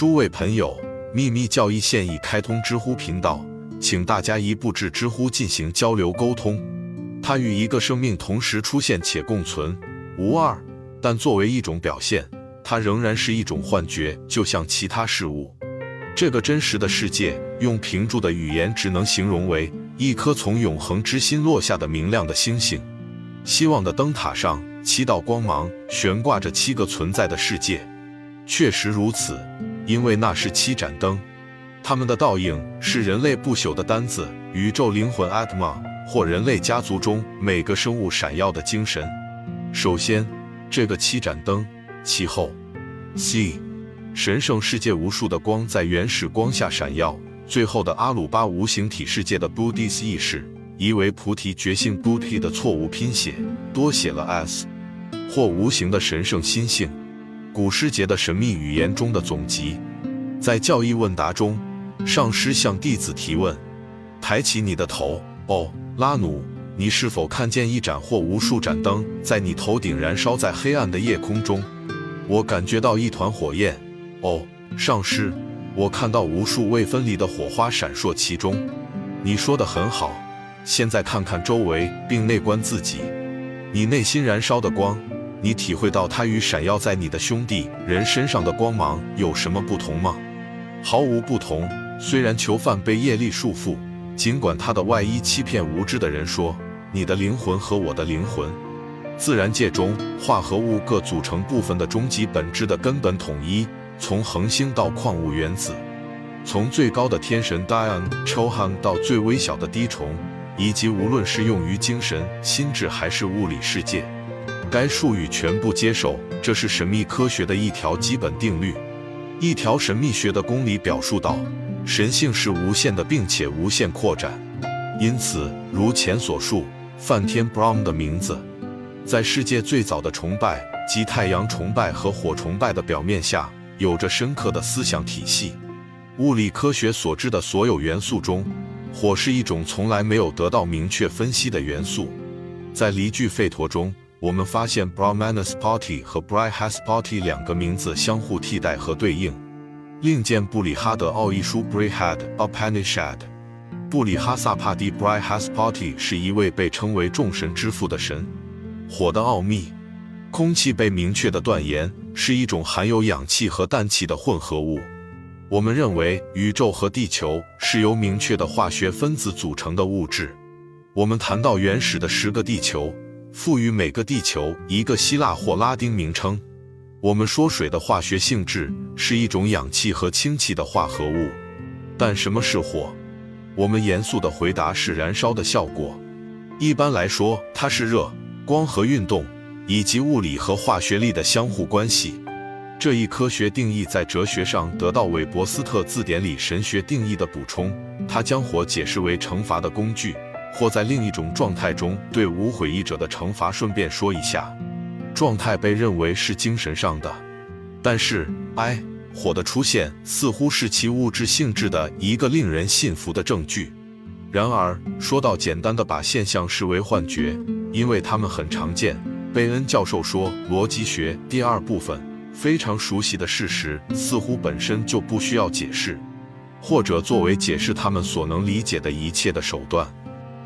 诸位朋友，秘密教义现已开通知乎频道，请大家一步至知乎进行交流沟通。它与一个生命同时出现且共存，无二。但作为一种表现，它仍然是一种幻觉，就像其他事物。这个真实的世界，用平柱的语言只能形容为一颗从永恒之心落下的明亮的星星。希望的灯塔上，七道光芒悬挂着七个存在的世界。确实如此，因为那是七盏灯，它们的倒影是人类不朽的单子——宇宙灵魂 Atma，或人类家族中每个生物闪耀的精神。首先，这个七盏灯，其后，C。神圣世界无数的光在原始光下闪耀。最后的阿鲁巴无形体世界的 Buddhist 意识，疑为菩提觉性 Buddhi 的错误拼写，多写了 s，或无形的神圣心性。古诗节的神秘语言中的总集。在教义问答中，上师向弟子提问：抬起你的头，哦，拉努，你是否看见一盏或无数盏灯在你头顶燃烧在黑暗的夜空中？我感觉到一团火焰。哦，上师，我看到无数未分离的火花闪烁其中。你说的很好。现在看看周围，并内观自己。你内心燃烧的光，你体会到它与闪耀在你的兄弟人身上的光芒有什么不同吗？毫无不同。虽然囚犯被业力束缚，尽管他的外衣欺骗无知的人说，你的灵魂和我的灵魂，自然界中化合物各组成部分的终极本质的根本统一。从恒星到矿物原子，从最高的天神 Dion Chohan 到最微小的滴虫，以及无论是用于精神、心智还是物理世界，该术语全部接受。这是神秘科学的一条基本定律，一条神秘学的公理表述道：神性是无限的，并且无限扩展。因此，如前所述，梵天 Brahm 的名字，在世界最早的崇拜及太阳崇拜和火崇拜的表面下。有着深刻的思想体系。物理科学所知的所有元素中，火是一种从来没有得到明确分析的元素。在离句吠陀中，我们发现 Brahmanaspati 和 Brihaspati 两个名字相互替代和对应。另见布里哈德奥义书 Brihad Upanishad。布里哈萨帕蒂 Brihaspati 是一位被称为众神之父的神。火的奥秘。空气被明确的断言是一种含有氧气和氮气的混合物。我们认为宇宙和地球是由明确的化学分子组成的物质。我们谈到原始的十个地球，赋予每个地球一个希腊或拉丁名称。我们说水的化学性质是一种氧气和氢气的化合物。但什么是火？我们严肃的回答是燃烧的效果。一般来说，它是热、光和运动。以及物理和化学力的相互关系，这一科学定义在哲学上得到韦伯斯特字典里神学定义的补充。它将火解释为惩罚的工具，或在另一种状态中对无悔意者的惩罚。顺便说一下，状态被认为是精神上的，但是，I 火的出现似乎是其物质性质的一个令人信服的证据。然而，说到简单的把现象视为幻觉，因为它们很常见。贝恩教授说：“逻辑学第二部分非常熟悉的事实，似乎本身就不需要解释，或者作为解释他们所能理解的一切的手段。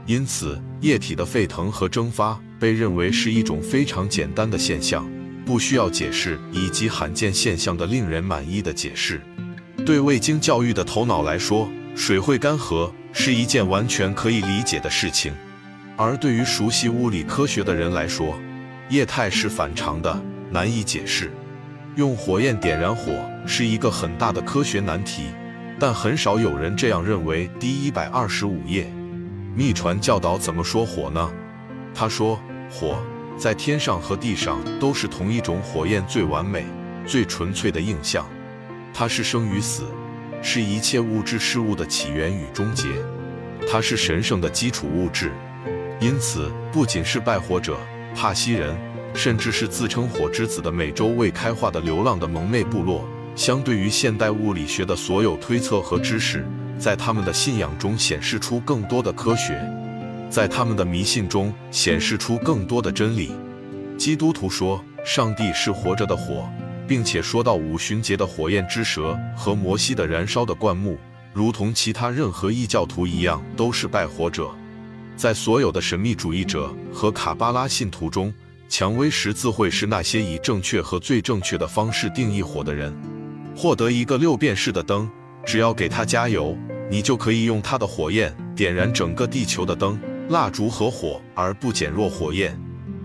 因此，液体的沸腾和蒸发被认为是一种非常简单的现象，不需要解释，以及罕见现象的令人满意的解释。对未经教育的头脑来说，水会干涸是一件完全可以理解的事情，而对于熟悉物理科学的人来说，液态是反常的，难以解释。用火焰点燃火是一个很大的科学难题，但很少有人这样认为。第一百二十五页，秘传教导怎么说火呢？他说，火在天上和地上都是同一种火焰，最完美、最纯粹的印象。它是生与死，是一切物质事物的起源与终结。它是神圣的基础物质，因此不仅是拜火者。帕西人，甚至是自称火之子的美洲未开化的流浪的蒙昧部落，相对于现代物理学的所有推测和知识，在他们的信仰中显示出更多的科学，在他们的迷信中显示出更多的真理。基督徒说，上帝是活着的火，并且说到五旬节的火焰之蛇和摩西的燃烧的灌木，如同其他任何异教徒一样，都是拜火者。在所有的神秘主义者和卡巴拉信徒中，蔷薇十字会是那些以正确和最正确的方式定义火的人。获得一个六便士的灯，只要给它加油，你就可以用它的火焰点燃整个地球的灯、蜡烛和火，而不减弱火焰。